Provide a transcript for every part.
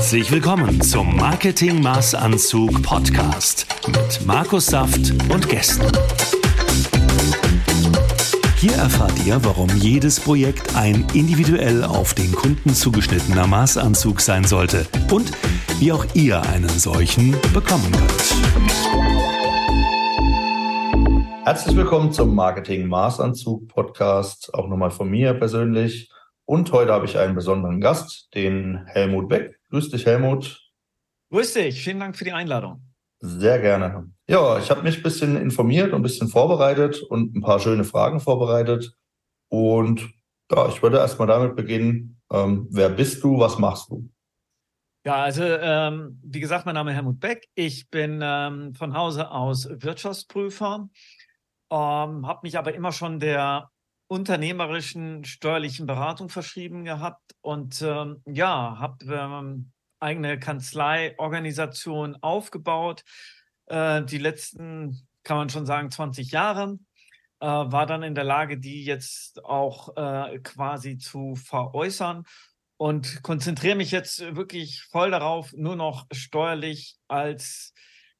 Herzlich willkommen zum Marketing Maßanzug Podcast mit Markus Saft und Gästen. Hier erfahrt ihr, warum jedes Projekt ein individuell auf den Kunden zugeschnittener Maßanzug sein sollte und wie auch ihr einen solchen bekommen könnt. Herzlich willkommen zum Marketing Maßanzug Podcast, auch nochmal von mir persönlich. Und heute habe ich einen besonderen Gast, den Helmut Beck. Grüß dich, Helmut. Grüß dich, vielen Dank für die Einladung. Sehr gerne. Ja, ich habe mich ein bisschen informiert und ein bisschen vorbereitet und ein paar schöne Fragen vorbereitet. Und ja, ich würde erstmal damit beginnen. Ähm, wer bist du? Was machst du? Ja, also ähm, wie gesagt, mein Name ist Helmut Beck. Ich bin ähm, von Hause aus Wirtschaftsprüfer, ähm, habe mich aber immer schon der unternehmerischen steuerlichen Beratung verschrieben gehabt und ähm, ja, habe ähm, eigene Kanzleiorganisation aufgebaut. Äh, die letzten, kann man schon sagen, 20 Jahre. Äh, war dann in der Lage, die jetzt auch äh, quasi zu veräußern und konzentriere mich jetzt wirklich voll darauf, nur noch steuerlich als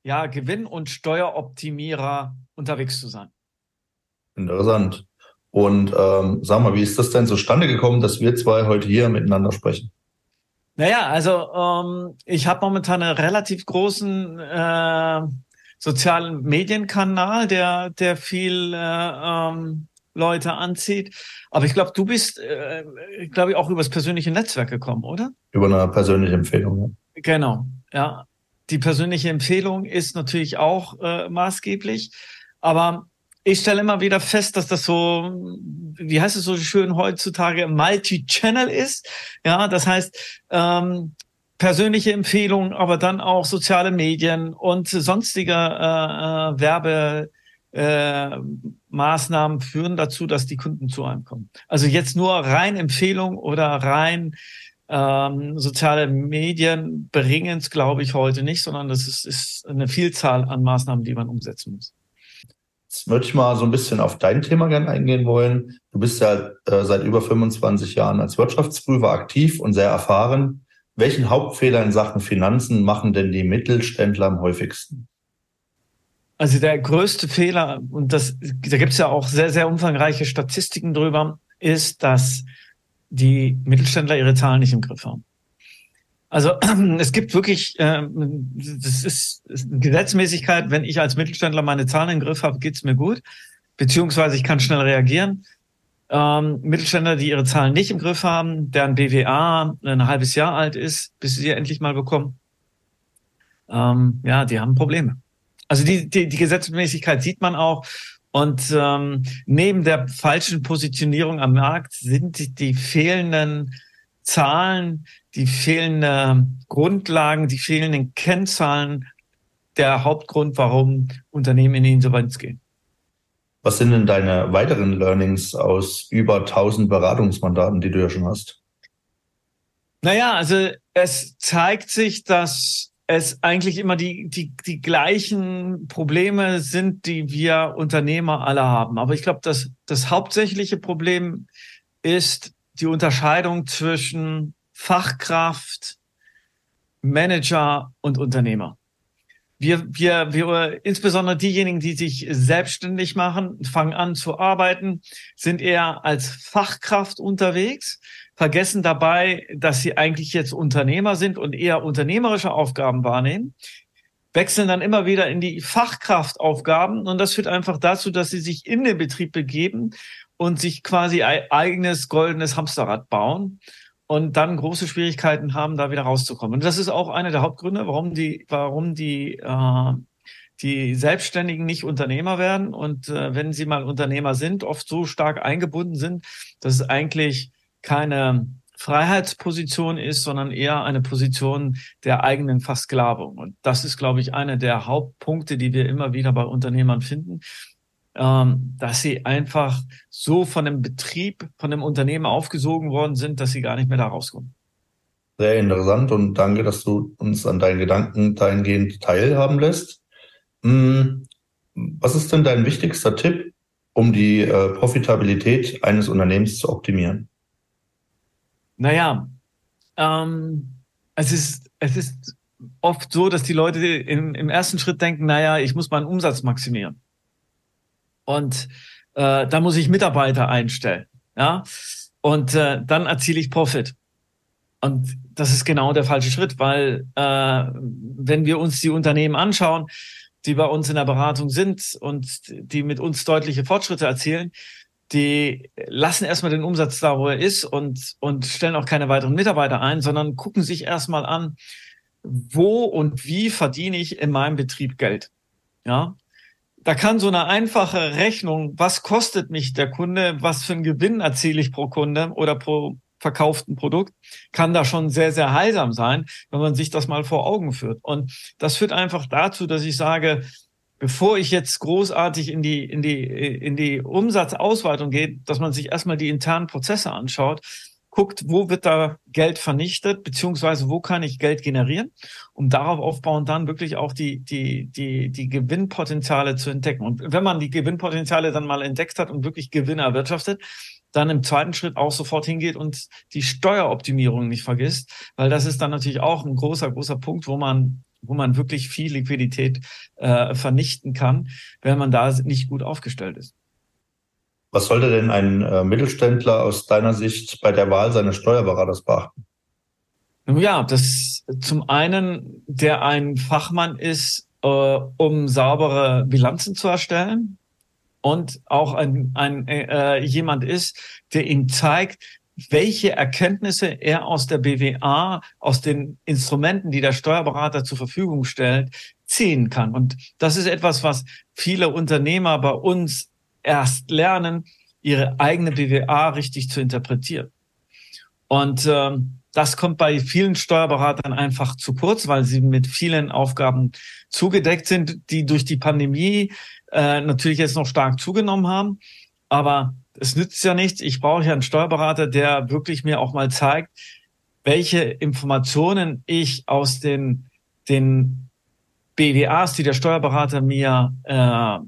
ja, Gewinn- und Steueroptimierer unterwegs zu sein. Interessant. Und ähm, sag mal, wie ist das denn zustande gekommen, dass wir zwei heute hier miteinander sprechen? Naja, also ähm, ich habe momentan einen relativ großen äh, sozialen Medienkanal, der, der viel äh, ähm, Leute anzieht. Aber ich glaube, du bist, äh, glaube ich, auch übers persönliche Netzwerk gekommen, oder? Über eine persönliche Empfehlung, ja. Genau, ja. Die persönliche Empfehlung ist natürlich auch äh, maßgeblich. Aber ich stelle immer wieder fest, dass das so, wie heißt es so schön heutzutage, Multi-Channel ist. Ja, das heißt, ähm, persönliche Empfehlungen, aber dann auch soziale Medien und sonstige äh, äh, Werbe äh, Maßnahmen führen dazu, dass die Kunden zu einem kommen. Also jetzt nur rein Empfehlung oder rein ähm, soziale Medien bringen es, glaube ich, heute nicht, sondern das ist, ist eine Vielzahl an Maßnahmen, die man umsetzen muss. Jetzt würde ich mal so ein bisschen auf dein Thema gerne eingehen wollen. Du bist ja äh, seit über 25 Jahren als Wirtschaftsprüfer aktiv und sehr erfahren. Welchen Hauptfehler in Sachen Finanzen machen denn die Mittelständler am häufigsten? Also der größte Fehler, und das, da gibt es ja auch sehr, sehr umfangreiche Statistiken drüber, ist, dass die Mittelständler ihre Zahlen nicht im Griff haben. Also es gibt wirklich, äh, das ist, ist Gesetzmäßigkeit, wenn ich als Mittelständler meine Zahlen im Griff habe, geht's mir gut, beziehungsweise ich kann schnell reagieren. Ähm, Mittelständler, die ihre Zahlen nicht im Griff haben, deren BWA ein halbes Jahr alt ist, bis sie sie endlich mal bekommen, ähm, ja, die haben Probleme. Also die, die, die Gesetzmäßigkeit sieht man auch. Und ähm, neben der falschen Positionierung am Markt sind die fehlenden Zahlen, die fehlenden Grundlagen, die fehlenden Kennzahlen der Hauptgrund, warum Unternehmen in die Insolvenz gehen. Was sind denn deine weiteren Learnings aus über 1000 Beratungsmandaten, die du ja schon hast? Naja, also es zeigt sich, dass es eigentlich immer die, die, die gleichen Probleme sind, die wir Unternehmer alle haben. Aber ich glaube, das, das hauptsächliche Problem ist die Unterscheidung zwischen Fachkraft, Manager und Unternehmer. Wir, wir, wir, insbesondere diejenigen, die sich selbstständig machen, fangen an zu arbeiten, sind eher als Fachkraft unterwegs vergessen dabei, dass sie eigentlich jetzt Unternehmer sind und eher unternehmerische Aufgaben wahrnehmen, wechseln dann immer wieder in die Fachkraftaufgaben und das führt einfach dazu, dass sie sich in den Betrieb begeben und sich quasi eigenes goldenes Hamsterrad bauen und dann große Schwierigkeiten haben, da wieder rauszukommen. Und das ist auch einer der Hauptgründe, warum die, warum die äh, die Selbstständigen nicht Unternehmer werden und äh, wenn sie mal Unternehmer sind, oft so stark eingebunden sind, dass es eigentlich keine Freiheitsposition ist, sondern eher eine Position der eigenen Versklavung. Und das ist, glaube ich, einer der Hauptpunkte, die wir immer wieder bei Unternehmern finden, ähm, dass sie einfach so von dem Betrieb, von dem Unternehmen aufgesogen worden sind, dass sie gar nicht mehr da rauskommen. Sehr interessant und danke, dass du uns an deinen Gedanken dahingehend teilhaben lässt. Hm, was ist denn dein wichtigster Tipp, um die äh, Profitabilität eines Unternehmens zu optimieren? Naja, ähm, es ist, es ist oft so, dass die Leute im, im ersten Schritt denken, naja, ich muss meinen Umsatz maximieren. Und äh, da muss ich Mitarbeiter einstellen. Ja. Und äh, dann erziele ich Profit. Und das ist genau der falsche Schritt, weil äh, wenn wir uns die Unternehmen anschauen, die bei uns in der Beratung sind und die mit uns deutliche Fortschritte erzielen, die lassen erstmal den Umsatz da, wo er ist und, und stellen auch keine weiteren Mitarbeiter ein, sondern gucken sich erstmal an, wo und wie verdiene ich in meinem Betrieb Geld. Ja, da kann so eine einfache Rechnung, was kostet mich der Kunde, was für einen Gewinn erziele ich pro Kunde oder pro verkauften Produkt, kann da schon sehr, sehr heilsam sein, wenn man sich das mal vor Augen führt. Und das führt einfach dazu, dass ich sage, bevor ich jetzt großartig in die, in die, in die Umsatzausweitung gehe, dass man sich erstmal die internen Prozesse anschaut, guckt, wo wird da Geld vernichtet, beziehungsweise wo kann ich Geld generieren, um darauf aufbauen, dann wirklich auch die, die, die, die Gewinnpotenziale zu entdecken. Und wenn man die Gewinnpotenziale dann mal entdeckt hat und wirklich Gewinne erwirtschaftet, dann im zweiten Schritt auch sofort hingeht und die Steueroptimierung nicht vergisst, weil das ist dann natürlich auch ein großer, großer Punkt, wo man wo man wirklich viel Liquidität äh, vernichten kann, wenn man da nicht gut aufgestellt ist. Was sollte denn ein äh, Mittelständler aus deiner Sicht bei der Wahl seines Steuerberaters beachten? Ja, das zum einen, der ein Fachmann ist, äh, um saubere Bilanzen zu erstellen und auch ein, ein äh, jemand ist, der ihm zeigt, welche Erkenntnisse er aus der BWA, aus den Instrumenten, die der Steuerberater zur Verfügung stellt, ziehen kann. Und das ist etwas, was viele Unternehmer bei uns erst lernen, ihre eigene BWA richtig zu interpretieren. Und ähm, das kommt bei vielen Steuerberatern einfach zu kurz, weil sie mit vielen Aufgaben zugedeckt sind, die durch die Pandemie äh, natürlich jetzt noch stark zugenommen haben. Aber es nützt ja nichts. Ich brauche ja einen Steuerberater, der wirklich mir auch mal zeigt, welche Informationen ich aus den, den BWAs, die der Steuerberater mir äh,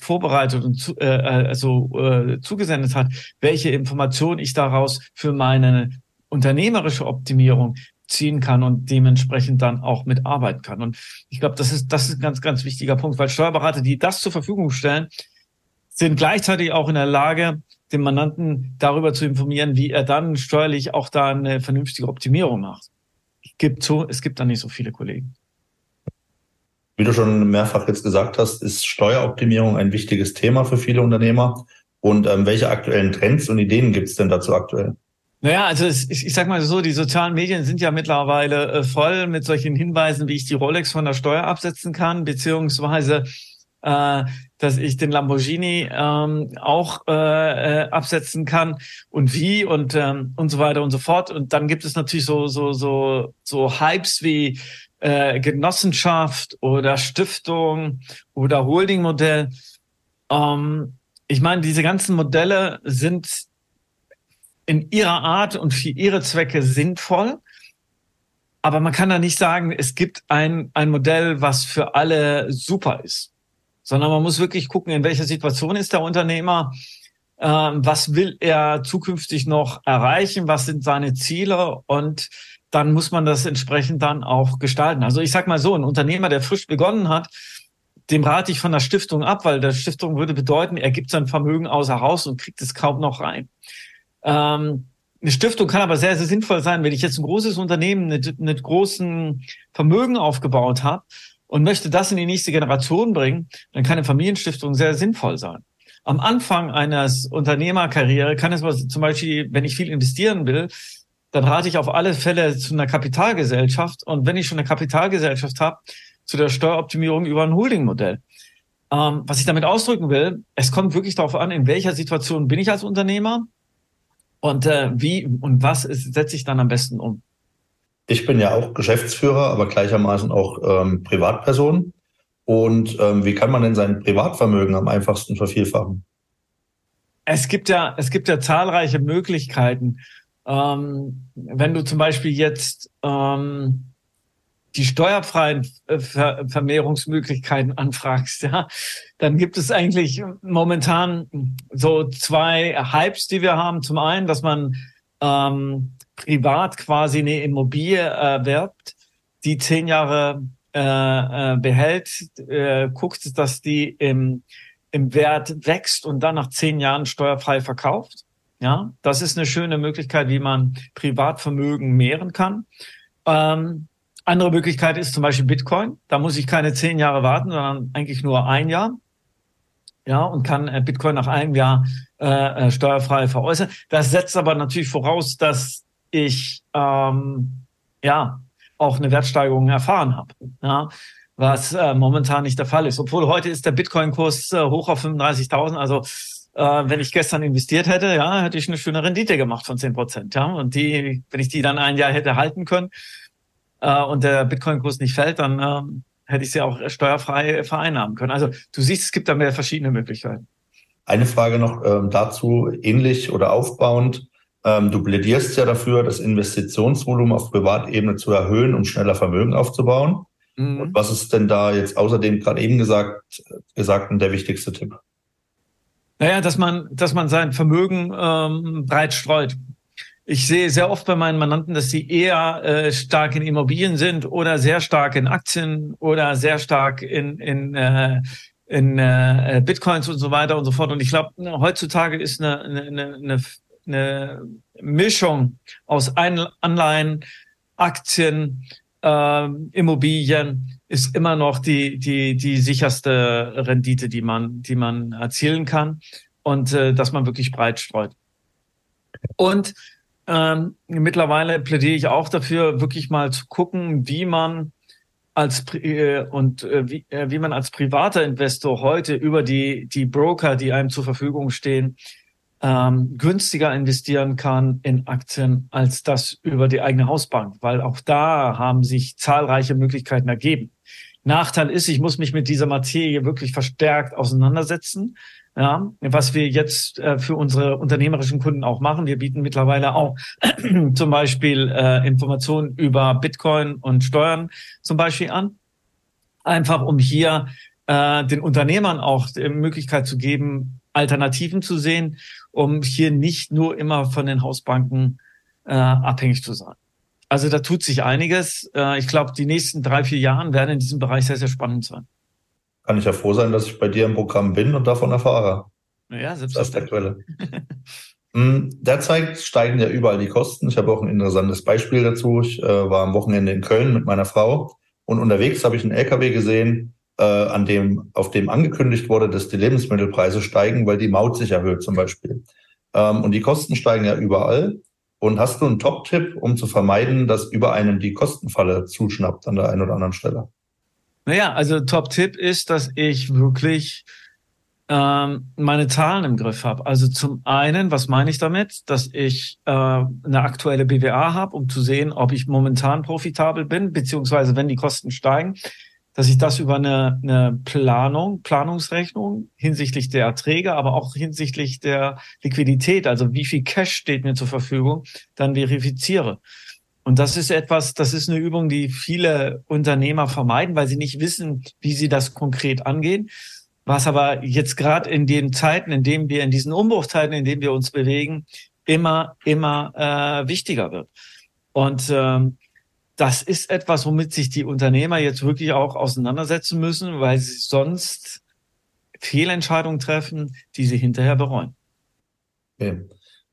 vorbereitet und zu, äh, also äh, zugesendet hat, welche Informationen ich daraus für meine unternehmerische Optimierung ziehen kann und dementsprechend dann auch mitarbeiten kann. Und ich glaube, das ist, das ist ein ganz, ganz wichtiger Punkt, weil Steuerberater, die das zur Verfügung stellen, sind gleichzeitig auch in der Lage, den Mandanten darüber zu informieren, wie er dann steuerlich auch da eine vernünftige Optimierung macht. Es gibt so, es gibt da nicht so viele Kollegen. Wie du schon mehrfach jetzt gesagt hast, ist Steueroptimierung ein wichtiges Thema für viele Unternehmer. Und ähm, welche aktuellen Trends und Ideen gibt es denn dazu aktuell? Naja, also es, ich, ich sag mal so, die sozialen Medien sind ja mittlerweile äh, voll mit solchen Hinweisen, wie ich die Rolex von der Steuer absetzen kann, beziehungsweise äh, dass ich den Lamborghini ähm, auch äh, äh, absetzen kann und wie und ähm, und so weiter und so fort. Und dann gibt es natürlich so so so so Hypes wie äh, Genossenschaft oder Stiftung oder Holdingmodell. Ähm, ich meine, diese ganzen Modelle sind in ihrer Art und für ihre Zwecke sinnvoll. Aber man kann da nicht sagen, es gibt ein, ein Modell, was für alle super ist. Sondern man muss wirklich gucken, in welcher Situation ist der Unternehmer, ähm, was will er zukünftig noch erreichen, was sind seine Ziele und dann muss man das entsprechend dann auch gestalten. Also ich sag mal so, ein Unternehmer, der frisch begonnen hat, dem rate ich von der Stiftung ab, weil der Stiftung würde bedeuten, er gibt sein Vermögen außer Haus und kriegt es kaum noch rein. Ähm, eine Stiftung kann aber sehr, sehr sinnvoll sein, wenn ich jetzt ein großes Unternehmen mit, mit großen Vermögen aufgebaut habe und möchte das in die nächste Generation bringen, dann kann eine Familienstiftung sehr sinnvoll sein. Am Anfang eines Unternehmerkarriere kann es zum Beispiel, wenn ich viel investieren will, dann rate ich auf alle Fälle zu einer Kapitalgesellschaft. Und wenn ich schon eine Kapitalgesellschaft habe, zu der Steueroptimierung über ein Holdingmodell. Ähm, was ich damit ausdrücken will, es kommt wirklich darauf an, in welcher Situation bin ich als Unternehmer und äh, wie und was setze ich dann am besten um. Ich bin ja auch Geschäftsführer, aber gleichermaßen auch ähm, Privatperson. Und ähm, wie kann man denn sein Privatvermögen am einfachsten vervielfachen? Es gibt ja, es gibt ja zahlreiche Möglichkeiten. Ähm, wenn du zum Beispiel jetzt ähm, die steuerfreien äh, Ver Vermehrungsmöglichkeiten anfragst, ja, dann gibt es eigentlich momentan so zwei Hypes, die wir haben. Zum einen, dass man ähm, privat quasi eine Immobilie erwerbt, die zehn Jahre äh, äh, behält, äh, guckt, dass die im, im Wert wächst und dann nach zehn Jahren steuerfrei verkauft. Ja, das ist eine schöne Möglichkeit, wie man Privatvermögen mehren kann. Ähm, andere Möglichkeit ist zum Beispiel Bitcoin. Da muss ich keine zehn Jahre warten, sondern eigentlich nur ein Jahr. Ja, und kann äh, Bitcoin nach einem Jahr äh, äh, steuerfrei veräußern. Das setzt aber natürlich voraus, dass ich ähm, ja auch eine Wertsteigerung erfahren habe. Ja, was äh, momentan nicht der Fall ist. Obwohl heute ist der Bitcoin-Kurs äh, hoch auf 35.000. Also äh, wenn ich gestern investiert hätte, ja, hätte ich eine schöne Rendite gemacht von 10 Prozent. Ja, und die, wenn ich die dann ein Jahr hätte halten können äh, und der Bitcoin-Kurs nicht fällt, dann äh, hätte ich sie auch steuerfrei vereinnahmen können. Also du siehst, es gibt da mehr verschiedene Möglichkeiten. Eine Frage noch ähm, dazu, ähnlich oder aufbauend. Ähm, du plädierst ja dafür, das Investitionsvolumen auf Privatebene zu erhöhen, um schneller Vermögen aufzubauen. Mhm. Und was ist denn da jetzt außerdem gerade eben gesagt, gesagt der wichtigste Tipp? Naja, dass man, dass man sein Vermögen ähm, breit streut. Ich sehe sehr oft bei meinen Mandanten, dass sie eher äh, stark in Immobilien sind oder sehr stark in Aktien oder sehr stark in, in, äh, in äh, Bitcoins und so weiter und so fort. Und ich glaube, heutzutage ist eine, eine, eine, eine Mischung aus Anleihen, Aktien, äh, Immobilien ist immer noch die, die, die sicherste Rendite, die man, die man erzielen kann und äh, dass man wirklich breit streut. Und ähm, mittlerweile plädiere ich auch dafür, wirklich mal zu gucken, wie man als äh, und äh, wie, äh, wie man als privater Investor heute über die die Broker, die einem zur Verfügung stehen, ähm, günstiger investieren kann in Aktien als das über die eigene Hausbank, weil auch da haben sich zahlreiche Möglichkeiten ergeben. Nachteil ist, ich muss mich mit dieser Materie wirklich verstärkt auseinandersetzen. Ja, was wir jetzt äh, für unsere unternehmerischen Kunden auch machen. Wir bieten mittlerweile auch zum Beispiel äh, Informationen über Bitcoin und Steuern zum Beispiel an. Einfach um hier äh, den Unternehmern auch die Möglichkeit zu geben, Alternativen zu sehen, um hier nicht nur immer von den Hausbanken äh, abhängig zu sein. Also da tut sich einiges. Äh, ich glaube, die nächsten drei, vier Jahren werden in diesem Bereich sehr, sehr spannend sein kann ich ja froh sein, dass ich bei dir im Programm bin und davon erfahre. Ja, selbstverständlich. Das ist. Hm, derzeit steigen ja überall die Kosten. Ich habe auch ein interessantes Beispiel dazu. Ich äh, war am Wochenende in Köln mit meiner Frau und unterwegs habe ich einen LKW gesehen, äh, an dem, auf dem angekündigt wurde, dass die Lebensmittelpreise steigen, weil die Maut sich erhöht zum Beispiel. Ähm, und die Kosten steigen ja überall. Und hast du einen Top-Tipp, um zu vermeiden, dass über einen die Kostenfalle zuschnappt an der einen oder anderen Stelle? Naja, also Top-Tipp ist, dass ich wirklich ähm, meine Zahlen im Griff habe. Also zum einen, was meine ich damit? Dass ich äh, eine aktuelle BWA habe, um zu sehen, ob ich momentan profitabel bin, beziehungsweise wenn die Kosten steigen, dass ich das über eine, eine Planung, Planungsrechnung hinsichtlich der Erträge, aber auch hinsichtlich der Liquidität, also wie viel Cash steht mir zur Verfügung, dann verifiziere. Und das ist etwas, das ist eine Übung, die viele Unternehmer vermeiden, weil sie nicht wissen, wie sie das konkret angehen. Was aber jetzt gerade in den Zeiten, in denen wir, in diesen Umbruchzeiten, in denen wir uns bewegen, immer, immer äh, wichtiger wird. Und ähm, das ist etwas, womit sich die Unternehmer jetzt wirklich auch auseinandersetzen müssen, weil sie sonst Fehlentscheidungen treffen, die sie hinterher bereuen. Okay.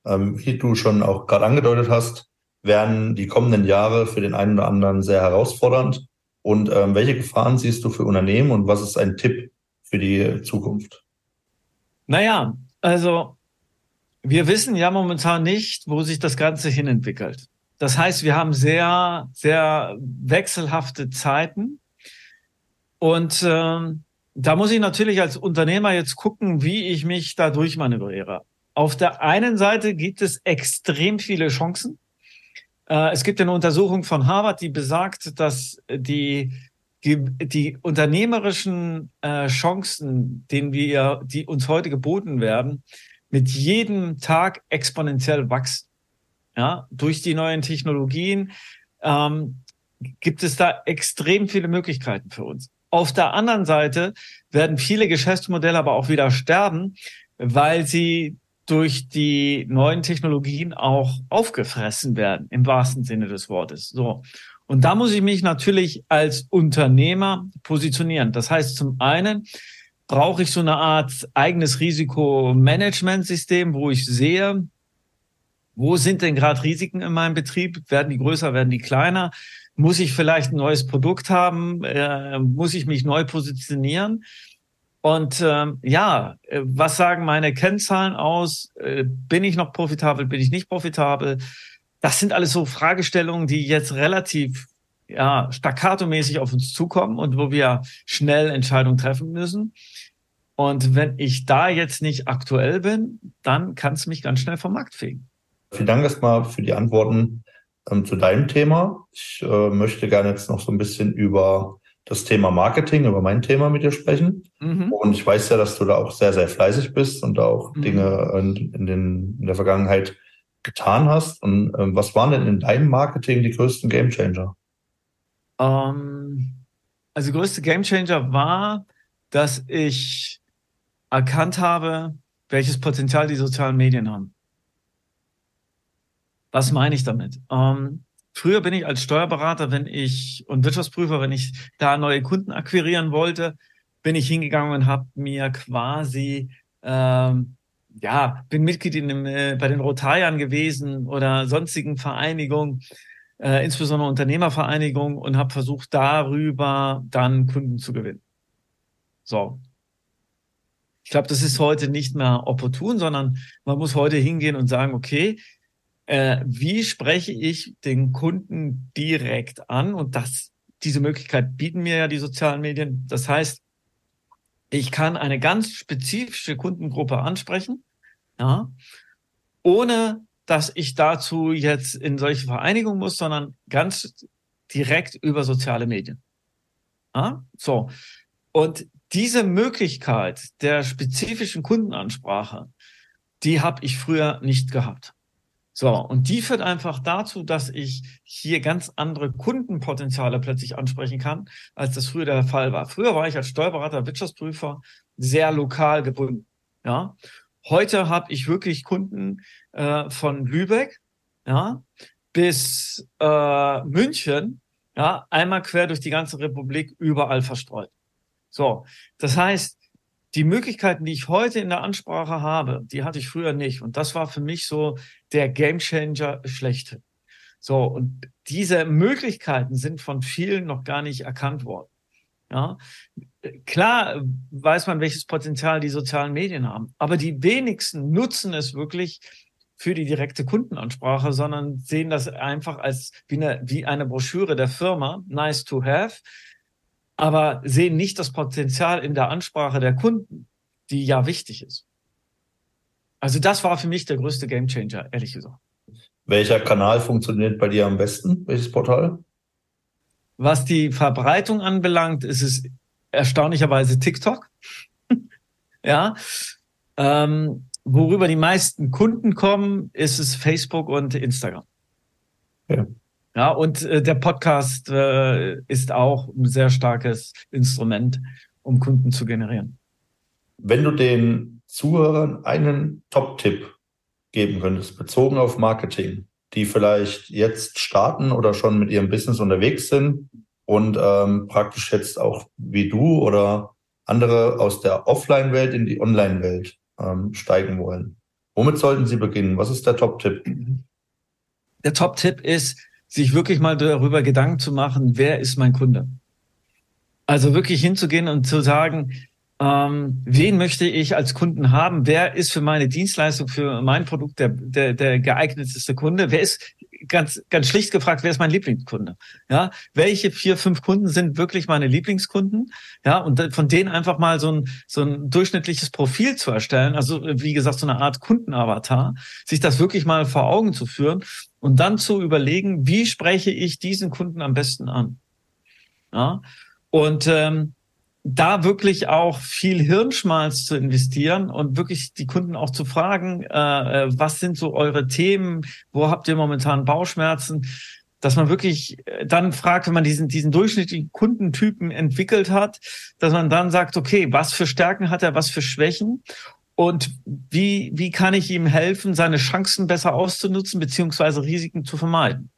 Ähm, wie du schon auch gerade angedeutet hast, werden die kommenden Jahre für den einen oder anderen sehr herausfordernd. Und ähm, welche Gefahren siehst du für Unternehmen und was ist ein Tipp für die Zukunft? Naja, also wir wissen ja momentan nicht, wo sich das Ganze hinentwickelt. Das heißt, wir haben sehr, sehr wechselhafte Zeiten. Und ähm, da muss ich natürlich als Unternehmer jetzt gucken, wie ich mich da durchmanövriere. Auf der einen Seite gibt es extrem viele Chancen. Äh, es gibt eine Untersuchung von Harvard, die besagt, dass die die unternehmerischen äh, Chancen, denen wir, die uns heute geboten werden, mit jedem Tag exponentiell wachsen. Ja, durch die neuen Technologien ähm, gibt es da extrem viele Möglichkeiten für uns. Auf der anderen Seite werden viele Geschäftsmodelle aber auch wieder sterben, weil sie durch die neuen Technologien auch aufgefressen werden, im wahrsten Sinne des Wortes. So. Und da muss ich mich natürlich als Unternehmer positionieren. Das heißt, zum einen brauche ich so eine Art eigenes Risikomanagementsystem, wo ich sehe, wo sind denn gerade Risiken in meinem Betrieb? Werden die größer, werden die kleiner? Muss ich vielleicht ein neues Produkt haben? Äh, muss ich mich neu positionieren? Und ähm, ja, äh, was sagen meine Kennzahlen aus? Äh, bin ich noch profitabel? Bin ich nicht profitabel? Das sind alles so Fragestellungen, die jetzt relativ ja, staccato-mäßig auf uns zukommen und wo wir schnell Entscheidungen treffen müssen. Und wenn ich da jetzt nicht aktuell bin, dann kann es mich ganz schnell vom Markt fegen. Vielen Dank erstmal für die Antworten ähm, zu deinem Thema. Ich äh, möchte gerne jetzt noch so ein bisschen über das Thema Marketing, über mein Thema mit dir sprechen. Mhm. Und ich weiß ja, dass du da auch sehr, sehr fleißig bist und auch mhm. Dinge in, in, den, in der Vergangenheit getan hast. Und ähm, was waren denn in deinem Marketing die größten Gamechanger? Um, ähm, also größte Gamechanger war, dass ich erkannt habe, welches Potenzial die sozialen Medien haben. Was meine ich damit? Ähm, früher bin ich als Steuerberater, wenn ich und Wirtschaftsprüfer, wenn ich da neue Kunden akquirieren wollte, bin ich hingegangen und habe mir quasi ähm, ja bin Mitglied in dem, äh, bei den Rotariern gewesen oder sonstigen Vereinigungen, äh, insbesondere Unternehmervereinigungen und habe versucht darüber dann Kunden zu gewinnen. So, ich glaube, das ist heute nicht mehr opportun, sondern man muss heute hingehen und sagen, okay, äh, wie spreche ich den Kunden direkt an? Und das, diese Möglichkeit bieten mir ja die sozialen Medien. Das heißt, ich kann eine ganz spezifische Kundengruppe ansprechen, ja, ohne dass ich dazu jetzt in solche Vereinigungen muss, sondern ganz direkt über soziale Medien. Ja, so. Und diese Möglichkeit der spezifischen Kundenansprache, die habe ich früher nicht gehabt. So, und die führt einfach dazu, dass ich hier ganz andere Kundenpotenziale plötzlich ansprechen kann, als das früher der Fall war. Früher war ich als Steuerberater, Wirtschaftsprüfer sehr lokal gebunden. Ja, heute habe ich wirklich Kunden äh, von Lübeck, ja, bis äh, München, ja, einmal quer durch die ganze Republik, überall verstreut. So, das heißt, die Möglichkeiten, die ich heute in der Ansprache habe, die hatte ich früher nicht. Und das war für mich so der Gamechanger schlechthin. So, und diese Möglichkeiten sind von vielen noch gar nicht erkannt worden. Ja, klar weiß man, welches Potenzial die sozialen Medien haben, aber die wenigsten nutzen es wirklich für die direkte Kundenansprache, sondern sehen das einfach als wie eine, wie eine Broschüre der Firma, nice to have, aber sehen nicht das Potenzial in der Ansprache der Kunden, die ja wichtig ist. Also das war für mich der größte Gamechanger, ehrlich gesagt. Welcher Kanal funktioniert bei dir am besten? Welches Portal? Was die Verbreitung anbelangt, ist es erstaunlicherweise TikTok. ja. Ähm, worüber die meisten Kunden kommen, ist es Facebook und Instagram. Ja. Ja, und äh, der Podcast äh, ist auch ein sehr starkes Instrument, um Kunden zu generieren. Wenn du den Zuhörern einen Top-Tipp geben könntest, bezogen auf Marketing, die vielleicht jetzt starten oder schon mit ihrem Business unterwegs sind und ähm, praktisch jetzt auch wie du oder andere aus der Offline-Welt in die Online-Welt ähm, steigen wollen. Womit sollten sie beginnen? Was ist der Top-Tipp? Der Top-Tipp ist, sich wirklich mal darüber Gedanken zu machen, wer ist mein Kunde? Also wirklich hinzugehen und zu sagen, ähm, wen möchte ich als Kunden haben? Wer ist für meine Dienstleistung, für mein Produkt der, der, der geeigneteste Kunde? Wer ist ganz, ganz schlicht gefragt, wer ist mein Lieblingskunde? Ja, welche vier, fünf Kunden sind wirklich meine Lieblingskunden? Ja, und von denen einfach mal so ein, so ein durchschnittliches Profil zu erstellen. Also, wie gesagt, so eine Art Kundenavatar, sich das wirklich mal vor Augen zu führen und dann zu überlegen, wie spreche ich diesen Kunden am besten an? Ja, und, ähm, da wirklich auch viel Hirnschmalz zu investieren und wirklich die Kunden auch zu fragen, äh, äh, was sind so eure Themen, wo habt ihr momentan Bauchschmerzen, dass man wirklich äh, dann fragt, wenn man diesen, diesen durchschnittlichen Kundentypen entwickelt hat, dass man dann sagt, okay, was für Stärken hat er, was für Schwächen und wie, wie kann ich ihm helfen, seine Chancen besser auszunutzen, beziehungsweise Risiken zu vermeiden.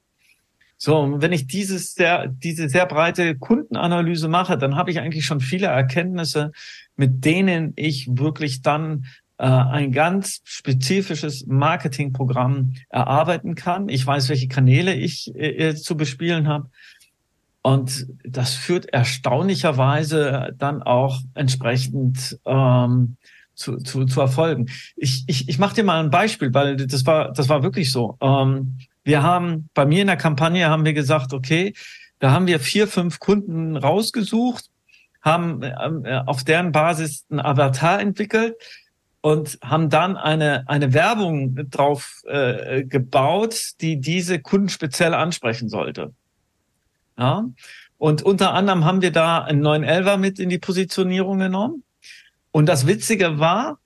So, wenn ich dieses sehr, diese sehr breite Kundenanalyse mache, dann habe ich eigentlich schon viele Erkenntnisse, mit denen ich wirklich dann äh, ein ganz spezifisches Marketingprogramm erarbeiten kann. Ich weiß, welche Kanäle ich äh, zu bespielen habe. Und das führt erstaunlicherweise dann auch entsprechend ähm, zu, zu, zu erfolgen. Ich, ich, ich mache dir mal ein Beispiel, weil das war, das war wirklich so. Ähm, wir haben bei mir in der Kampagne haben wir gesagt, okay, da haben wir vier, fünf Kunden rausgesucht, haben äh, auf deren Basis ein Avatar entwickelt und haben dann eine, eine Werbung drauf äh, gebaut, die diese Kunden speziell ansprechen sollte. Ja. Und unter anderem haben wir da einen neuen Elver mit in die Positionierung genommen. Und das Witzige war,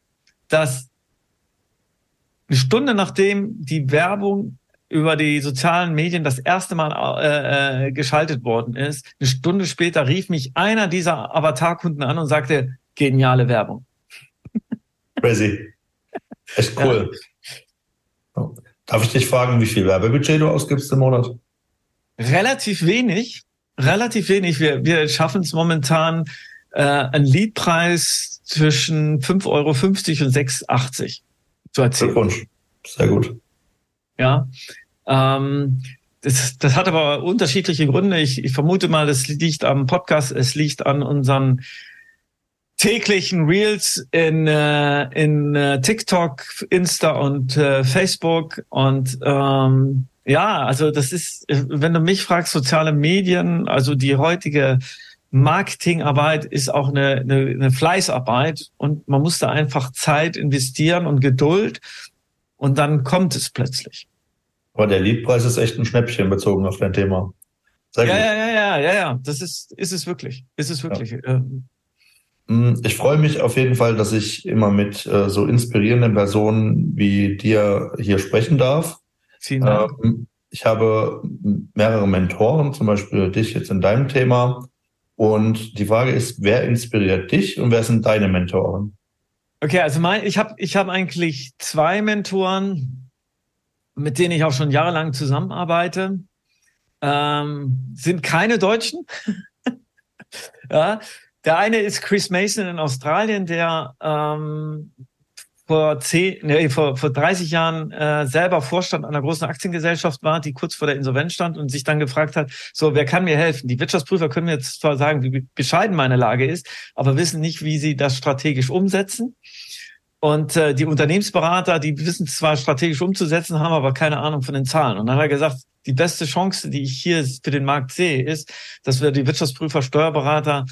dass eine Stunde nachdem die Werbung über die sozialen Medien das erste Mal äh, äh, geschaltet worden ist, eine Stunde später rief mich einer dieser Avatarkunden an und sagte, geniale Werbung. Crazy. Echt cool. Ja. Darf ich dich fragen, wie viel Werbebudget du ausgibst im Monat? Relativ wenig. Relativ wenig. Wir, wir schaffen es momentan, äh, einen Leadpreis zwischen 5,50 Euro und 6,80 zu erzielen. Glückwunsch. Sehr gut. Ja. Ähm, das, das hat aber unterschiedliche Gründe. Ich, ich vermute mal, das liegt am Podcast, es liegt an unseren täglichen Reels in, äh, in äh, TikTok, Insta und äh, Facebook. Und ähm, ja, also das ist, wenn du mich fragst, soziale Medien, also die heutige Marketingarbeit ist auch eine, eine, eine Fleißarbeit und man muss da einfach Zeit investieren und Geduld und dann kommt es plötzlich. Aber der Liedpreis ist echt ein Schnäppchen bezogen auf dein Thema. Sehr ja, gut. ja, ja, ja, ja, ja. Das ist, ist es wirklich. Ist es wirklich. Ja. Ähm. Mm, ich freue mich auf jeden Fall, dass ich immer mit äh, so inspirierenden Personen wie dir hier sprechen darf. Vielen Dank. Ähm, ich habe mehrere Mentoren, zum Beispiel dich jetzt in deinem Thema. Und die Frage ist, wer inspiriert dich und wer sind deine Mentoren? Okay, also mein, ich habe ich hab eigentlich zwei Mentoren, mit denen ich auch schon jahrelang zusammenarbeite. Ähm, sind keine Deutschen. ja, der eine ist Chris Mason in Australien, der ähm, vor, zehn, nee, vor, vor 30 Jahren äh, selber Vorstand einer großen Aktiengesellschaft war, die kurz vor der Insolvenz stand und sich dann gefragt hat, so, wer kann mir helfen? Die Wirtschaftsprüfer können mir jetzt zwar sagen, wie bescheiden meine Lage ist, aber wissen nicht, wie sie das strategisch umsetzen. Und äh, die Unternehmensberater, die wissen zwar strategisch umzusetzen, haben aber keine Ahnung von den Zahlen. Und dann hat er gesagt, die beste Chance, die ich hier für den Markt sehe, ist, dass wir die Wirtschaftsprüfer, Steuerberater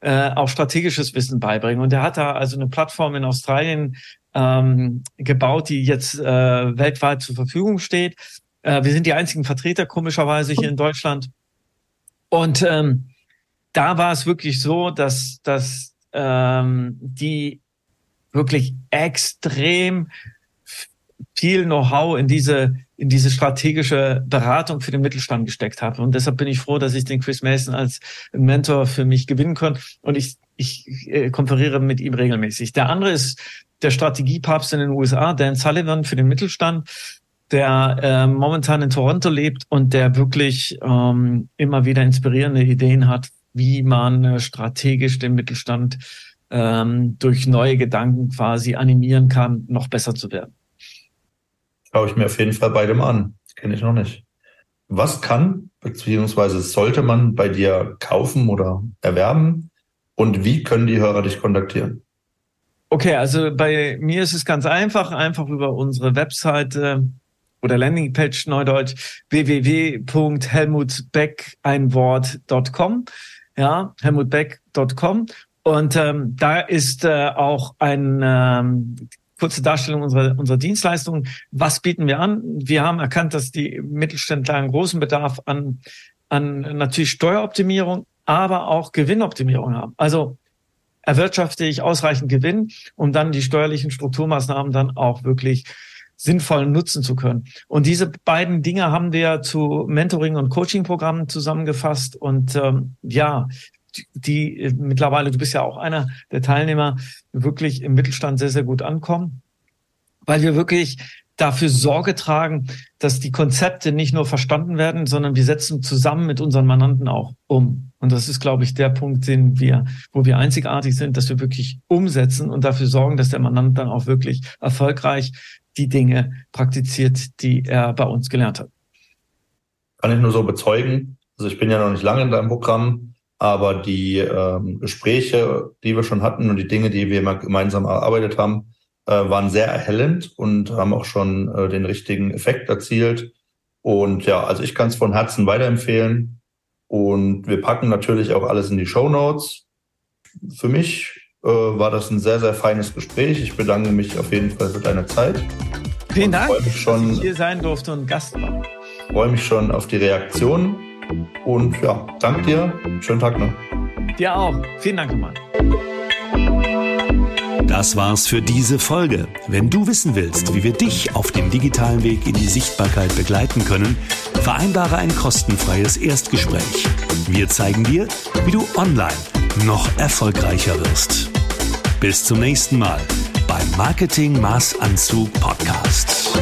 äh, auch strategisches Wissen beibringen. Und er hat da also eine Plattform in Australien ähm, gebaut, die jetzt äh, weltweit zur Verfügung steht. Äh, wir sind die einzigen Vertreter, komischerweise, hier in Deutschland. Und ähm, da war es wirklich so, dass, dass ähm, die wirklich extrem viel Know-how in diese in diese strategische Beratung für den Mittelstand gesteckt habe. Und deshalb bin ich froh, dass ich den Chris Mason als Mentor für mich gewinnen konnte. Und ich, ich äh, konferiere mit ihm regelmäßig. Der andere ist der Strategiepapst in den USA, Dan Sullivan für den Mittelstand, der äh, momentan in Toronto lebt und der wirklich ähm, immer wieder inspirierende Ideen hat, wie man äh, strategisch den Mittelstand ähm, durch neue Gedanken quasi animieren kann, noch besser zu werden. Schaue ich mir auf jeden Fall beide mal an. Das kenne ich noch nicht. Was kann bzw. sollte man bei dir kaufen oder erwerben? Und wie können die Hörer dich kontaktieren? Okay, also bei mir ist es ganz einfach, einfach über unsere Webseite oder Landingpage Neudeutsch www.helmutbeck ein Wort.com. Ja, helmutbeck.com. Und ähm, da ist äh, auch ein ähm, kurze Darstellung unserer, unserer Dienstleistungen. Was bieten wir an? Wir haben erkannt, dass die Mittelständler einen großen Bedarf an, an natürlich Steueroptimierung, aber auch Gewinnoptimierung haben. Also erwirtschafte ich ausreichend Gewinn, um dann die steuerlichen Strukturmaßnahmen dann auch wirklich sinnvoll nutzen zu können. Und diese beiden Dinge haben wir zu Mentoring- und Coaching-Programmen zusammengefasst. Und ähm, ja, die äh, mittlerweile, du bist ja auch einer der Teilnehmer, wirklich im Mittelstand sehr, sehr gut ankommen, weil wir wirklich dafür Sorge tragen, dass die Konzepte nicht nur verstanden werden, sondern wir setzen zusammen mit unseren Mandanten auch um. Und das ist, glaube ich, der Punkt, den wir, wo wir einzigartig sind, dass wir wirklich umsetzen und dafür sorgen, dass der Mandant dann auch wirklich erfolgreich die Dinge praktiziert, die er bei uns gelernt hat. Kann ich nur so bezeugen. Also ich bin ja noch nicht lange in deinem Programm, aber die ähm, Gespräche, die wir schon hatten und die Dinge, die wir gemeinsam erarbeitet haben, äh, waren sehr erhellend und haben auch schon äh, den richtigen Effekt erzielt. Und ja, also ich kann es von Herzen weiterempfehlen. Und wir packen natürlich auch alles in die Show Notes. Für mich äh, war das ein sehr, sehr feines Gespräch. Ich bedanke mich auf jeden Fall für deine Zeit. Vielen Dank, schon, dass ich hier sein durfte und Gast war. Freue mich schon auf die Reaktion. Und ja, danke dir. Schönen Tag noch. Dir auch. Vielen Dank nochmal. Das war's für diese Folge. Wenn du wissen willst, wie wir dich auf dem digitalen Weg in die Sichtbarkeit begleiten können, vereinbare ein kostenfreies Erstgespräch. Wir zeigen dir, wie du online noch erfolgreicher wirst. Bis zum nächsten Mal beim Marketing Maßanzug Podcast.